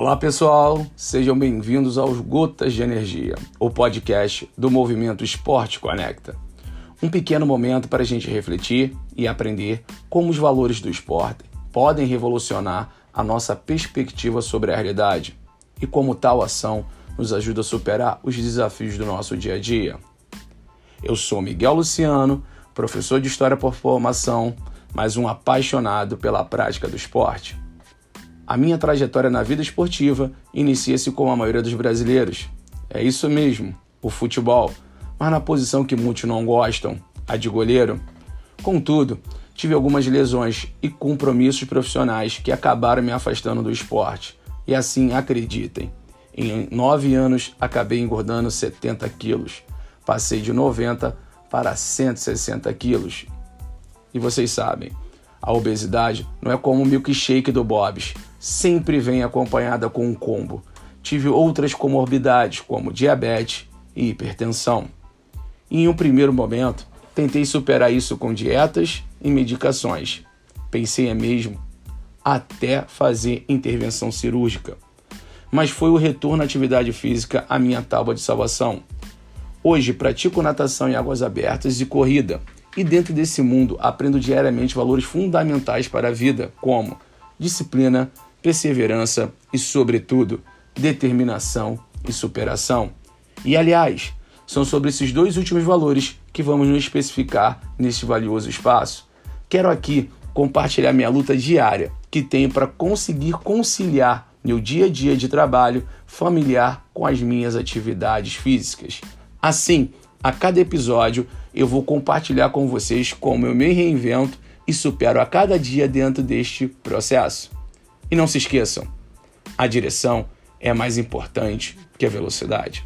Olá pessoal, sejam bem-vindos aos Gotas de Energia, o podcast do movimento Esporte Conecta. Um pequeno momento para a gente refletir e aprender como os valores do esporte podem revolucionar a nossa perspectiva sobre a realidade e como tal ação nos ajuda a superar os desafios do nosso dia a dia. Eu sou Miguel Luciano, professor de História por Formação, mas um apaixonado pela prática do esporte. A minha trajetória na vida esportiva inicia-se como a maioria dos brasileiros. É isso mesmo, o futebol, mas na posição que muitos não gostam, a de goleiro. Contudo, tive algumas lesões e compromissos profissionais que acabaram me afastando do esporte. E assim, acreditem, em nove anos acabei engordando 70 quilos. Passei de 90 para 160 quilos. E vocês sabem, a obesidade não é como o milkshake do Bob's, sempre vem acompanhada com um combo. Tive outras comorbidades, como diabetes e hipertensão. Em um primeiro momento, tentei superar isso com dietas e medicações. Pensei mesmo até fazer intervenção cirúrgica. Mas foi o retorno à atividade física a minha tábua de salvação. Hoje pratico natação em águas abertas e corrida, e dentro desse mundo aprendo diariamente valores fundamentais para a vida, como disciplina, perseverança e, sobretudo, determinação e superação. E, aliás, são sobre esses dois últimos valores que vamos nos especificar neste valioso espaço. Quero aqui compartilhar minha luta diária que tenho para conseguir conciliar meu dia a dia de trabalho familiar com as minhas atividades físicas. Assim, a cada episódio eu vou compartilhar com vocês como eu me reinvento e supero a cada dia dentro deste processo. E não se esqueçam, a direção é mais importante que a velocidade.